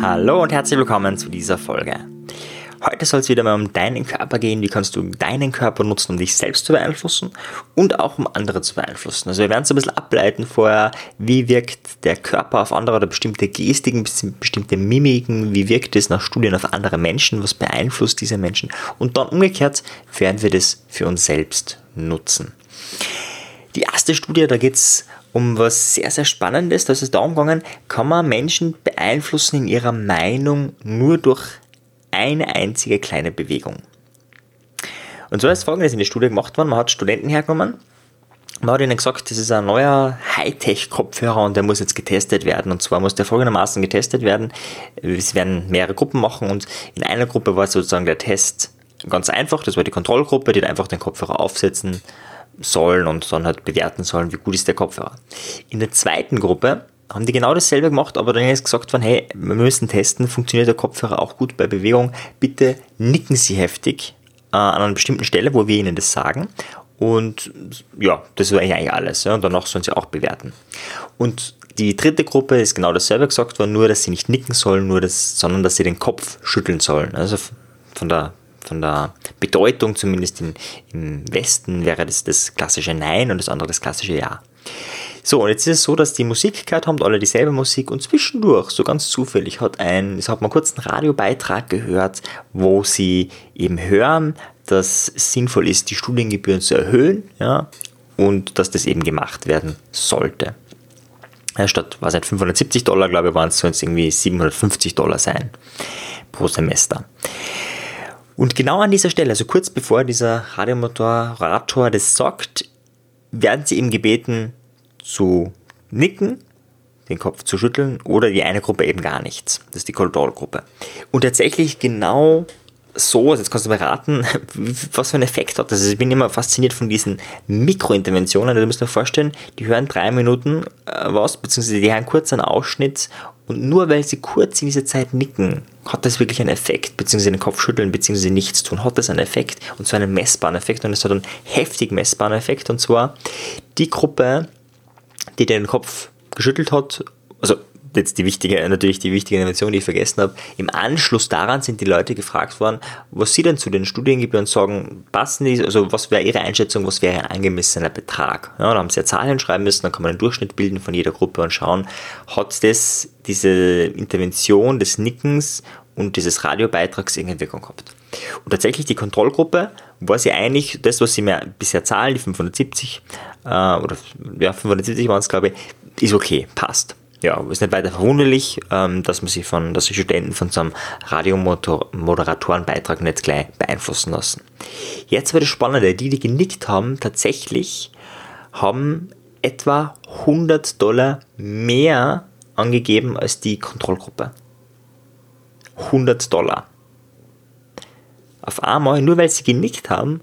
Hallo und herzlich willkommen zu dieser Folge. Heute soll es wieder mal um deinen Körper gehen. Wie kannst du deinen Körper nutzen, um dich selbst zu beeinflussen und auch um andere zu beeinflussen. Also wir werden es ein bisschen ableiten vorher, wie wirkt der Körper auf andere oder bestimmte Gestiken, bestimmte Mimiken, wie wirkt es nach Studien auf andere Menschen, was beeinflusst diese Menschen und dann umgekehrt werden wir das für uns selbst nutzen. Die erste Studie, da geht es um was sehr, sehr Spannendes. Da ist es darum gegangen, kann man Menschen beeinflussen in ihrer Meinung nur durch eine einzige kleine Bewegung. Und so ist folgendes in der Studie gemacht worden. Man hat Studenten hergenommen, man hat ihnen gesagt, das ist ein neuer Hightech-Kopfhörer und der muss jetzt getestet werden. Und zwar muss der folgendermaßen getestet werden. Es werden mehrere Gruppen machen und in einer Gruppe war sozusagen der Test ganz einfach. Das war die Kontrollgruppe, die einfach den Kopfhörer aufsetzen sollen und dann halt bewerten sollen, wie gut ist der Kopfhörer. In der zweiten Gruppe haben die genau dasselbe gemacht, aber dann ist gesagt worden, hey, wir müssen testen, funktioniert der Kopfhörer auch gut bei Bewegung. Bitte nicken Sie heftig äh, an einer bestimmten Stelle, wo wir Ihnen das sagen. Und ja, das war eigentlich alles. Ja. Und danach sollen Sie auch bewerten. Und die dritte Gruppe ist genau dasselbe gesagt worden, nur dass sie nicht nicken sollen, nur das, sondern dass sie den Kopf schütteln sollen. Also von der von der Bedeutung, zumindest in, im Westen, wäre das das klassische Nein und das andere das klassische Ja. So, und jetzt ist es so, dass die Musik gehört haben, alle dieselbe Musik und zwischendurch, so ganz zufällig, hat ein, es hat man kurz einen Radiobeitrag gehört, wo sie eben hören, dass es sinnvoll ist, die Studiengebühren zu erhöhen, ja, und dass das eben gemacht werden sollte. Ja, statt, was nicht, 570 Dollar, glaube ich, waren es sonst irgendwie 750 Dollar sein pro Semester. Und genau an dieser Stelle, also kurz bevor dieser Radiomotorator das sagt, werden sie eben gebeten zu nicken, den Kopf zu schütteln oder die eine Gruppe eben gar nichts. Das ist die Kontrollgruppe. Und tatsächlich genau so, also jetzt kannst du mal raten, was für einen Effekt hat das. Also ich bin immer fasziniert von diesen Mikrointerventionen. Also du musst dir vorstellen, die hören drei Minuten äh, was, beziehungsweise die hören kurz einen Ausschnitt und nur weil sie kurz in dieser Zeit nicken, hat das wirklich einen Effekt, beziehungsweise den Kopf schütteln, beziehungsweise nichts tun, hat das einen Effekt? Und zwar einen messbaren Effekt. Und es hat einen heftig messbaren Effekt. Und zwar die Gruppe, die den Kopf geschüttelt hat, also jetzt die wichtige, natürlich die wichtige Innovation, die ich vergessen habe. Im Anschluss daran sind die Leute gefragt worden, was sie denn zu den Studiengebühren sagen, passen die, also was wäre ihre Einschätzung, was wäre ein angemessener Betrag? Ja, da haben sie ja Zahlen schreiben müssen, dann kann man einen Durchschnitt bilden von jeder Gruppe und schauen, hat das, diese Intervention des Nickens und dieses Radiobeitrags irgendeine Wirkung gehabt. Und tatsächlich die Kontrollgruppe war sie eigentlich, das, was sie mir bisher zahlen, die 570, äh, oder ja, 570 waren es, glaube ich, ist okay, passt ja, ist nicht weiter verwunderlich, ähm, dass man sich von, dass sich Studenten von so einem Radiomoderatorenbeitrag nicht gleich beeinflussen lassen. Jetzt wird das Spannende, die, die genickt haben, tatsächlich haben etwa 100 Dollar mehr angegeben als die Kontrollgruppe. 100 Dollar. Auf einmal, nur weil sie genickt haben,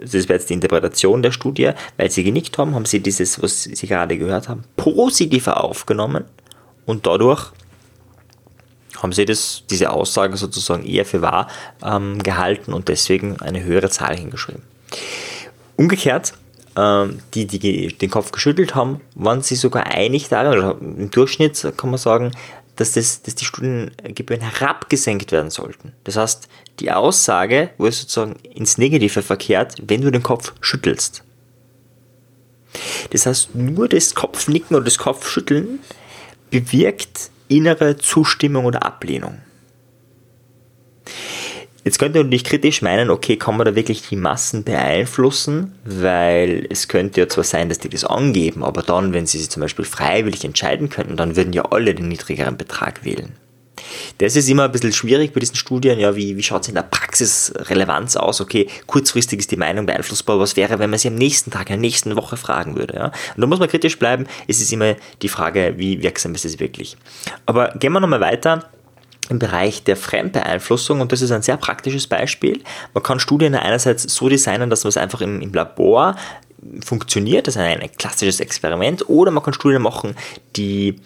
das wäre jetzt die Interpretation der Studie, weil sie genickt haben, haben sie dieses, was sie gerade gehört haben, positiver aufgenommen und dadurch haben sie das, diese Aussage sozusagen eher für wahr ähm, gehalten und deswegen eine höhere Zahl hingeschrieben. Umgekehrt, ähm, die, die den Kopf geschüttelt haben, waren sie sogar einig darin, oder im Durchschnitt kann man sagen, dass, das, dass die Studiengebühren herabgesenkt werden sollten. Das heißt, die Aussage es sozusagen ins Negative verkehrt, wenn du den Kopf schüttelst. Das heißt, nur das Kopfnicken oder das Kopfschütteln bewirkt innere Zustimmung oder Ablehnung. Jetzt könnte man natürlich kritisch meinen, okay, kann man da wirklich die Massen beeinflussen? Weil es könnte ja zwar sein, dass die das angeben, aber dann, wenn sie sich zum Beispiel freiwillig entscheiden könnten, dann würden ja alle den niedrigeren Betrag wählen. Das ist immer ein bisschen schwierig bei diesen Studien. Ja, wie, wie schaut es in der Praxis Relevanz aus? Okay, kurzfristig ist die Meinung beeinflussbar. Was wäre, wenn man sie am nächsten Tag, in der nächsten Woche fragen würde? Ja? Und da muss man kritisch bleiben. Es ist immer die Frage, wie wirksam ist es wirklich. Aber gehen wir nochmal weiter im Bereich der Fremdbeeinflussung und das ist ein sehr praktisches Beispiel. Man kann Studien einerseits so designen, dass man es einfach im, im Labor funktioniert, das ist ein, ein klassisches Experiment, oder man kann Studien machen, die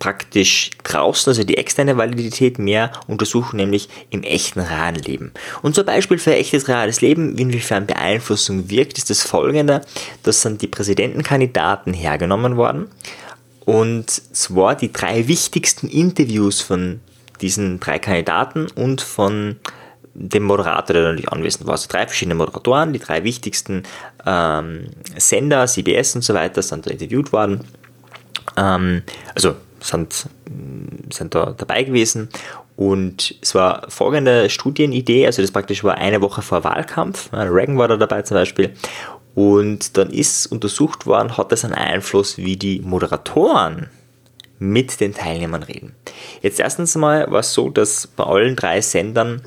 praktisch draußen, also die externe Validität mehr untersuchen, nämlich im echten realen Leben. Und zum Beispiel für echtes reales Leben, inwiefern Beeinflussung wirkt, ist das folgende, dass sind die Präsidentenkandidaten hergenommen worden Und zwar die drei wichtigsten Interviews von diesen drei Kandidaten und von dem Moderator, der natürlich anwesend war. Also drei verschiedene Moderatoren, die drei wichtigsten ähm, Sender, CBS und so weiter, sind da interviewt worden. Ähm, also sind, sind da dabei gewesen. Und es war folgende Studienidee, also das praktisch war eine Woche vor Wahlkampf. Reagan war da dabei zum Beispiel. Und dann ist untersucht worden, hat das einen Einfluss, wie die Moderatoren mit den Teilnehmern reden. Jetzt erstens mal war es so, dass bei allen drei Sendern,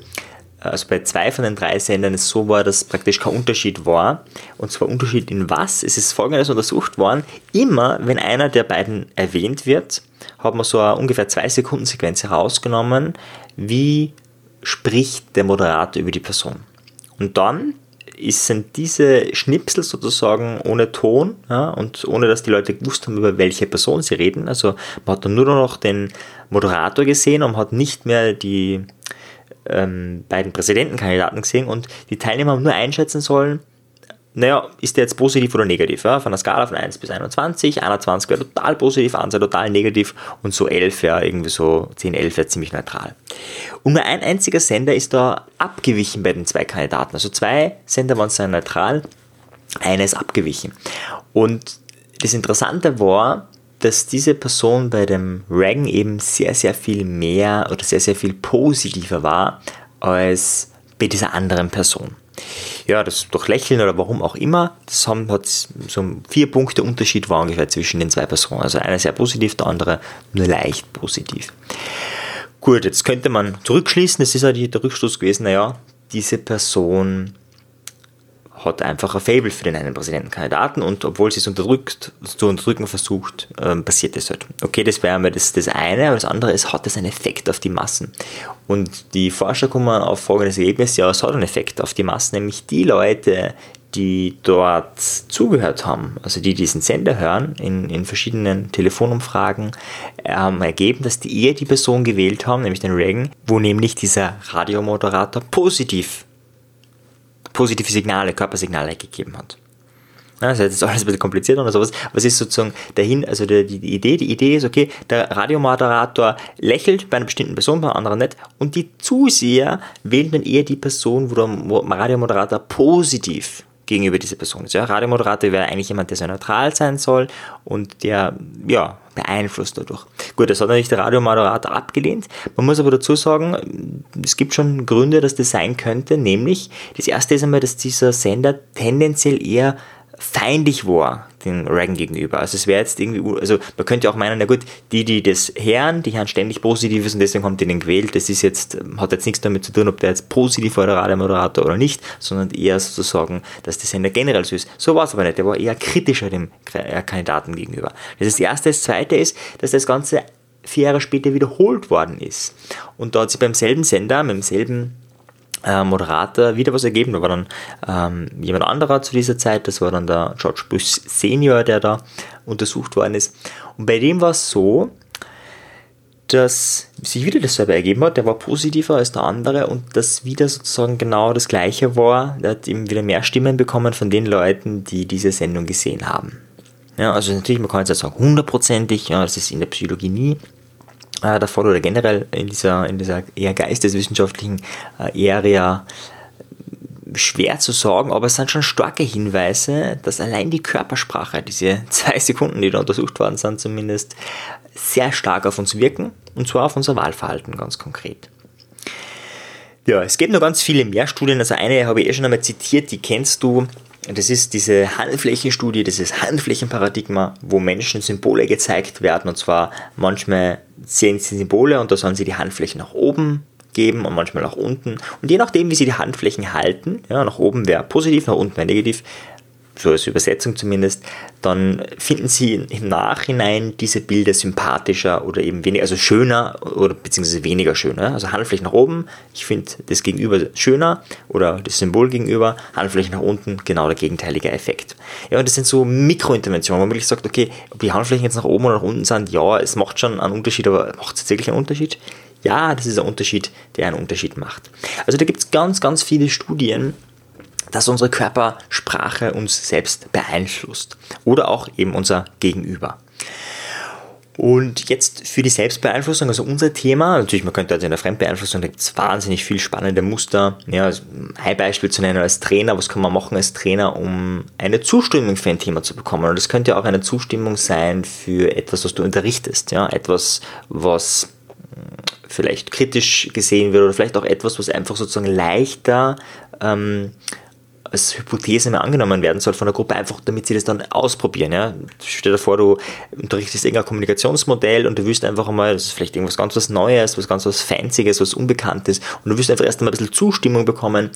also bei zwei von den drei Sendern es so war, dass praktisch kein Unterschied war. Und zwar Unterschied in was? Es ist folgendes untersucht worden. Immer wenn einer der beiden erwähnt wird, hat man so eine ungefähr zwei Sekunden Sequenz herausgenommen, wie spricht der Moderator über die Person. Und dann ist, sind diese Schnipsel sozusagen ohne Ton ja, und ohne dass die Leute gewusst haben, über welche Person sie reden. Also man hat dann nur noch den Moderator gesehen und hat nicht mehr die ähm, beiden Präsidentenkandidaten gesehen und die Teilnehmer haben nur einschätzen sollen, naja, ist der jetzt positiv oder negativ? Ja? Von der Skala von 1 bis 21, 21 wäre total positiv, 1 wäre total negativ und so 11 wäre irgendwie so, 10, 11 wäre ziemlich neutral. Und nur ein einziger Sender ist da abgewichen bei den zwei Kandidaten. Also zwei Sender waren sehr neutral, einer ist abgewichen. Und das Interessante war, dass diese Person bei dem Reagan eben sehr, sehr viel mehr oder sehr, sehr viel positiver war als bei dieser anderen Person ja, das durch Lächeln oder warum auch immer, das haben, hat so vier Punkte Unterschied war ungefähr zwischen den zwei Personen. Also einer sehr positiv, der andere nur leicht positiv. Gut, jetzt könnte man zurückschließen, das ist ja der Rückschluss gewesen, naja, diese Person hat einfach ein Fable für den einen Präsidentenkandidaten und obwohl sie es unterdrückt, zu unterdrücken versucht, ähm, passiert es halt. Okay, das wäre einmal das, das eine, aber das andere ist, hat es einen Effekt auf die Massen. Und die Forscher kommen auf folgendes Ergebnis, ja, es hat einen Effekt auf die Massen, nämlich die Leute, die dort zugehört haben, also die diesen Sender hören, in, in verschiedenen Telefonumfragen, haben ergeben, dass die eher die Person gewählt haben, nämlich den Reagan, wo nämlich dieser Radiomoderator positiv positive Signale, Körpersignale gegeben hat. Ja, das ist jetzt alles ein bisschen komplizierter oder sowas. Was ist sozusagen dahin, also die, die, Idee? Die Idee ist, okay, der Radiomoderator lächelt bei einer bestimmten Person, bei einer anderen nicht, und die Zuseher wählen dann eher die Person, wo der Radiomoderator positiv gegenüber dieser Person ist. Ja, Radiomoderator wäre eigentlich jemand, der sehr neutral sein soll und der, ja, beeinflusst dadurch. Gut, das hat natürlich der Radiomoderator abgelehnt. Man muss aber dazu sagen, es gibt schon Gründe, dass das sein könnte, nämlich das erste ist einmal, dass dieser Sender tendenziell eher feindlich war den Reagan gegenüber. Also es wäre jetzt irgendwie, also man könnte auch meinen, na gut, die, die das hören, die hören ständig Positives und deswegen haben die den gewählt. Das ist jetzt, hat jetzt nichts damit zu tun, ob der jetzt positiv war, der Radiomoderator oder nicht, sondern eher sozusagen, dass der Sender generell so ist. So war es aber nicht. Der war eher kritischer dem Kandidaten gegenüber. Das ist das Erste. Das Zweite ist, dass das Ganze vier Jahre später wiederholt worden ist. Und da hat sich beim selben Sender, mit demselben äh, Moderator wieder was ergeben. Da war dann ähm, jemand anderer zu dieser Zeit, das war dann der George Bush Senior, der da untersucht worden ist. Und bei dem war es so, dass sich wieder dasselbe ergeben hat, der war positiver als der andere und das wieder sozusagen genau das gleiche war. Der hat eben wieder mehr Stimmen bekommen von den Leuten, die diese Sendung gesehen haben. Ja, also natürlich, man kann jetzt sagen, hundertprozentig, ja, das ist in der Psychologie nie äh, Fall oder generell in dieser, in dieser eher geisteswissenschaftlichen äh, Area schwer zu sagen, aber es sind schon starke Hinweise, dass allein die Körpersprache, diese zwei Sekunden, die da untersucht worden sind, zumindest sehr stark auf uns wirken und zwar auf unser Wahlverhalten ganz konkret. Ja, es gibt noch ganz viele mehr Studien, also eine habe ich eh schon einmal zitiert, die kennst du, das ist diese Handflächenstudie, dieses Handflächenparadigma, wo Menschen Symbole gezeigt werden. Und zwar manchmal sehen sie Symbole und da sollen sie die Handflächen nach oben geben und manchmal nach unten. Und je nachdem, wie sie die Handflächen halten, ja, nach oben wäre positiv, nach unten wäre negativ, so als Übersetzung zumindest, dann finden Sie im Nachhinein diese Bilder sympathischer oder eben weniger, also schöner oder beziehungsweise weniger schöner. Also Handfläche nach oben, ich finde das Gegenüber schöner oder das Symbol gegenüber, Handfläche nach unten, genau der gegenteilige Effekt. Ja, und das sind so Mikrointerventionen, wo man wirklich sagt, okay, ob die Handflächen jetzt nach oben oder nach unten sind, ja, es macht schon einen Unterschied, aber macht es wirklich einen Unterschied? Ja, das ist ein Unterschied, der einen Unterschied macht. Also da gibt es ganz, ganz viele Studien, dass unsere Körpersprache uns selbst beeinflusst oder auch eben unser Gegenüber. Und jetzt für die Selbstbeeinflussung, also unser Thema, natürlich, man könnte also in der Fremdbeeinflussung, da gibt es wahnsinnig viel spannende Muster. Ja, also ein Beispiel zu nennen als Trainer, was kann man machen als Trainer, um eine Zustimmung für ein Thema zu bekommen? Und das könnte auch eine Zustimmung sein für etwas, was du unterrichtest, ja, etwas, was hm, vielleicht kritisch gesehen wird oder vielleicht auch etwas, was einfach sozusagen leichter ähm, als Hypothese mehr angenommen werden soll von der Gruppe, einfach damit sie das dann ausprobieren. Ja. Stell dir vor, du unterrichtest irgendein Kommunikationsmodell und du willst einfach einmal, das ist vielleicht irgendwas ganz was Neues, was ganz was Fancyes, was Unbekanntes und du willst einfach erst einmal ein bisschen Zustimmung bekommen,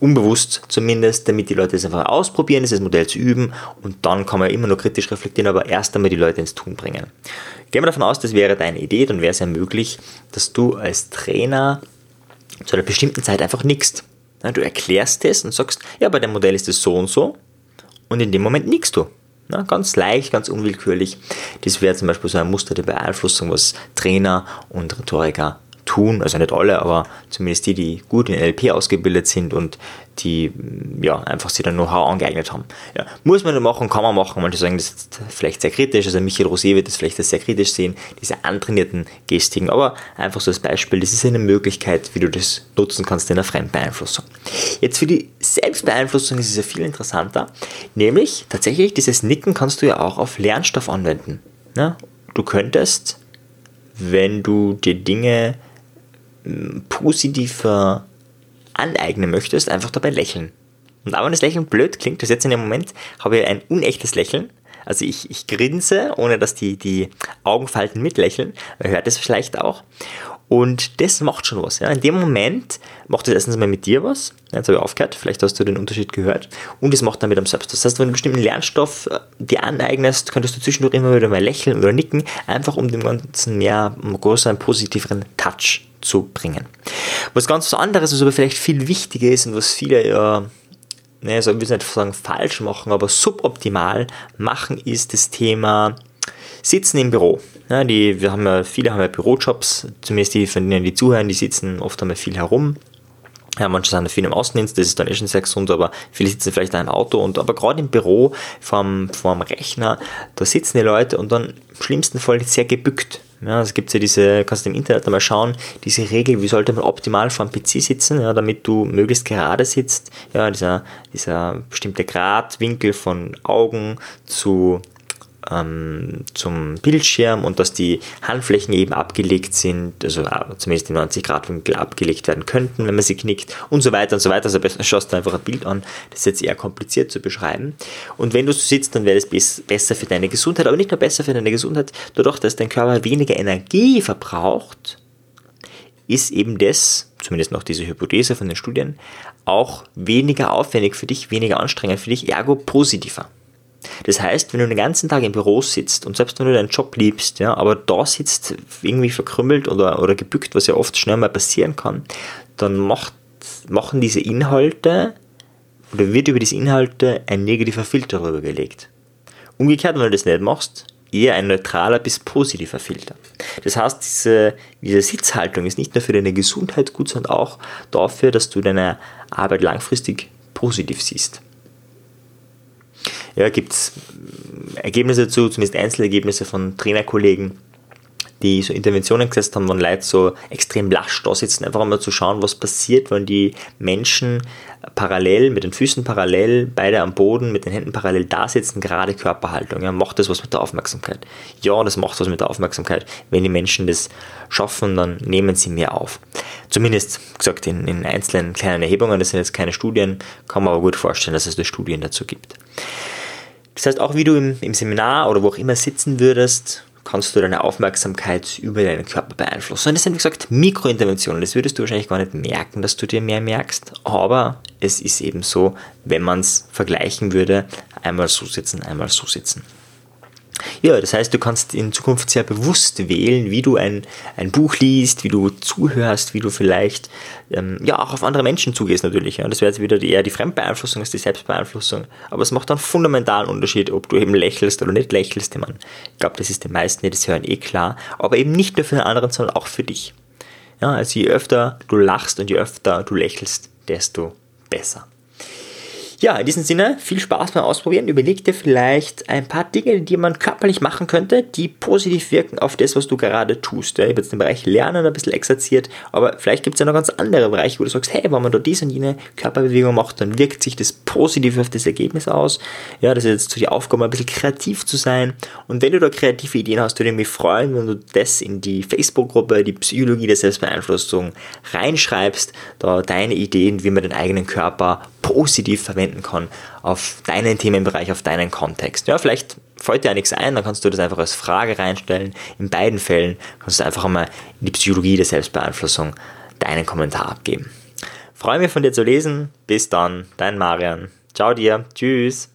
unbewusst zumindest, damit die Leute es einfach ausprobieren, dieses Modell zu üben und dann kann man immer nur kritisch reflektieren, aber erst einmal die Leute ins Tun bringen. Gehen wir davon aus, das wäre deine Idee, dann wäre es ja möglich, dass du als Trainer zu einer bestimmten Zeit einfach nickst. Du erklärst es und sagst, ja, bei dem Modell ist es so und so und in dem Moment nickst du. Na, ganz leicht, ganz unwillkürlich. Das wäre zum Beispiel so ein Muster der Beeinflussung, was Trainer und Rhetoriker tun, also nicht alle, aber zumindest die, die gut in NLP ausgebildet sind und die ja, einfach sich dann Know-how angeeignet haben. Ja, muss man machen, kann man machen. Manche sagen, das ist vielleicht sehr kritisch, also Michael Rosé wird das vielleicht sehr kritisch sehen, diese antrainierten Gestiken, aber einfach so als Beispiel, das ist eine Möglichkeit, wie du das nutzen kannst in der Fremdbeeinflussung. Jetzt für die Selbstbeeinflussung ist es ja viel interessanter, nämlich tatsächlich dieses Nicken kannst du ja auch auf Lernstoff anwenden. Ja, du könntest, wenn du dir Dinge positiver aneignen möchtest, einfach dabei lächeln. Und auch wenn das Lächeln blöd klingt, das jetzt in dem Moment habe ich ein unechtes Lächeln. Also ich, ich grinse, ohne dass die, die Augenfalten mitlächeln. Man hört es vielleicht auch. Und das macht schon was. Ja. In dem Moment macht es erstens mal mit dir was. Jetzt habe ich aufgehört, vielleicht hast du den Unterschied gehört. Und es macht dann mit dem Selbst. Das heißt, wenn du einen bestimmten Lernstoff äh, dir aneignest, könntest du zwischendurch immer wieder mal lächeln oder nicken, einfach um dem Ganzen mehr, um größeren, positiveren Touch zu bringen. Was ganz anderes, was aber vielleicht viel wichtiger ist und was viele ja, ne, also ich will nicht sagen falsch machen, aber suboptimal machen, ist das Thema Sitzen im Büro. Ja, die, wir haben ja, viele haben ja Bürojobs, zumindest die von denen, die zuhören, die sitzen oft einmal viel herum. Ja, manche sind viel im Außendienst, das ist dann eh schon sehr gesund, aber viele sitzen vielleicht in einem Auto und aber gerade im Büro vorm, vorm Rechner, da sitzen die Leute und dann im schlimmsten Fall sehr gebückt. Ja, es gibt ja diese, kannst du im Internet einmal schauen, diese Regel, wie sollte man optimal vor dem PC sitzen, ja, damit du möglichst gerade sitzt. Ja, dieser, dieser bestimmte Gradwinkel von Augen zu ähm, zum Bildschirm und dass die Handflächen eben abgelegt sind, also äh, zumindest in 90 Grad Winkel abgelegt werden könnten, wenn man sie knickt und so weiter und so weiter. Also besser schaust du einfach ein Bild an. Das ist jetzt eher kompliziert zu beschreiben. Und wenn du so sitzt, dann wäre das besser für deine Gesundheit, aber nicht nur besser für deine Gesundheit, dadurch, dass dein Körper weniger Energie verbraucht, ist eben das, zumindest noch diese Hypothese von den Studien, auch weniger aufwendig für dich, weniger anstrengend für dich, ergo positiver. Das heißt, wenn du den ganzen Tag im Büro sitzt und selbst wenn du deinen Job liebst, ja, aber da sitzt irgendwie verkrümmelt oder, oder gebückt, was ja oft schnell mal passieren kann, dann macht, machen diese Inhalte oder wird über diese Inhalte ein negativer Filter darüber gelegt. Umgekehrt, wenn du das nicht machst, eher ein neutraler bis positiver Filter. Das heißt, diese, diese Sitzhaltung ist nicht nur für deine Gesundheit gut, sondern auch dafür, dass du deine Arbeit langfristig positiv siehst ja, gibt es Ergebnisse dazu, zumindest Einzelergebnisse von Trainerkollegen, die so Interventionen gesetzt haben, wenn Leute so extrem lasch da sitzen, einfach mal zu schauen, was passiert, wenn die Menschen parallel, mit den Füßen parallel, beide am Boden, mit den Händen parallel da sitzen, gerade Körperhaltung. Ja, macht das was mit der Aufmerksamkeit? Ja, das macht was mit der Aufmerksamkeit. Wenn die Menschen das schaffen, dann nehmen sie mehr auf. Zumindest gesagt in, in einzelnen kleinen Erhebungen, das sind jetzt keine Studien, kann man aber gut vorstellen, dass es da Studien dazu gibt. Das heißt, auch wie du im, im Seminar oder wo auch immer sitzen würdest, kannst du deine Aufmerksamkeit über deinen Körper beeinflussen. Und das sind, wie gesagt, Mikrointerventionen. Das würdest du wahrscheinlich gar nicht merken, dass du dir mehr merkst. Aber es ist eben so, wenn man es vergleichen würde, einmal so sitzen, einmal so sitzen. Ja, das heißt, du kannst in Zukunft sehr bewusst wählen, wie du ein, ein Buch liest, wie du zuhörst, wie du vielleicht ähm, ja auch auf andere Menschen zugehst natürlich. Ja. Das wäre jetzt wieder eher die Fremdbeeinflussung als die Selbstbeeinflussung. Aber es macht einen fundamentalen Unterschied, ob du eben lächelst oder nicht lächelst. Ich, meine, ich glaube, das ist den meisten, die das hören, eh klar. Aber eben nicht nur für den anderen, sondern auch für dich. Ja, also je öfter du lachst und je öfter du lächelst, desto besser. Ja, in diesem Sinne, viel Spaß beim Ausprobieren. Überleg dir vielleicht ein paar Dinge, die man körperlich machen könnte, die positiv wirken auf das, was du gerade tust. ich habe jetzt den Bereich Lernen ein bisschen exerziert, aber vielleicht gibt es ja noch ganz andere Bereiche, wo du sagst, hey, wenn man da diese und jene Körperbewegung macht, dann wirkt sich das positiv auf das Ergebnis aus. Ja, das ist jetzt so die Aufgabe, ein bisschen kreativ zu sein. Und wenn du da kreative Ideen hast, würde ich mich freuen, wenn du das in die Facebook-Gruppe, die Psychologie der Selbstbeeinflussung reinschreibst, da deine Ideen, wie man den eigenen Körper positiv verwenden kann auf deinen Themenbereich, auf deinen Kontext. Ja, vielleicht fällt dir ja nichts ein, dann kannst du das einfach als Frage reinstellen. In beiden Fällen kannst du einfach einmal in die Psychologie der Selbstbeeinflussung deinen Kommentar abgeben. Freue mich von dir zu lesen. Bis dann, dein Marian. Ciao dir. Tschüss.